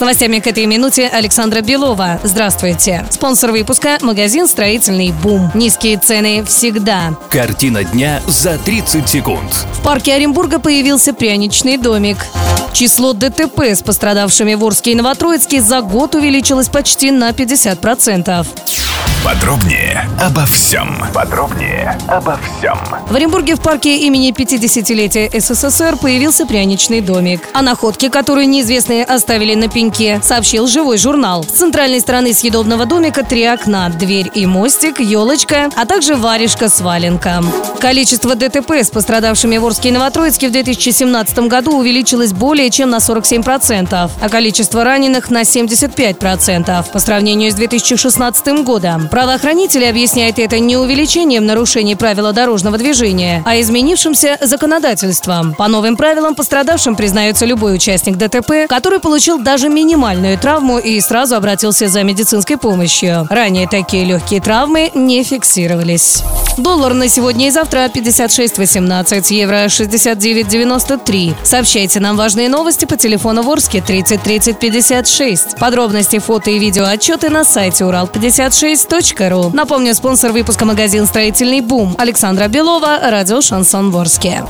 С новостями к этой минуте Александра Белова. Здравствуйте. Спонсор выпуска – магазин «Строительный бум». Низкие цены всегда. Картина дня за 30 секунд. В парке Оренбурга появился пряничный домик. Число ДТП с пострадавшими в Орске и Новотроицке за год увеличилось почти на 50%. Подробнее обо всем. Подробнее обо всем. В Оренбурге в парке имени 50-летия СССР появился пряничный домик. О находке, которую неизвестные оставили на пеньке, сообщил живой журнал. С центральной стороны съедобного домика три окна, дверь и мостик, елочка, а также варежка с валенком. Количество ДТП с пострадавшими в Орске и Новотроицке в 2017 году увеличилось более чем на 47%, а количество раненых на 75% по сравнению с 2016 годом. Правоохранители объясняют это не увеличением нарушений правила дорожного движения, а изменившимся законодательством. По новым правилам пострадавшим признается любой участник ДТП, который получил даже минимальную травму и сразу обратился за медицинской помощью. Ранее такие легкие травмы не фиксировались. Доллар на сегодня и завтра 56.18, евро 69.93. Сообщайте нам важные новости по телефону Ворске 30 30 56. Подробности, фото и видео отчеты на сайте урал56.ру. Напомню, спонсор выпуска магазин «Строительный бум» Александра Белова, радио «Шансон Ворске».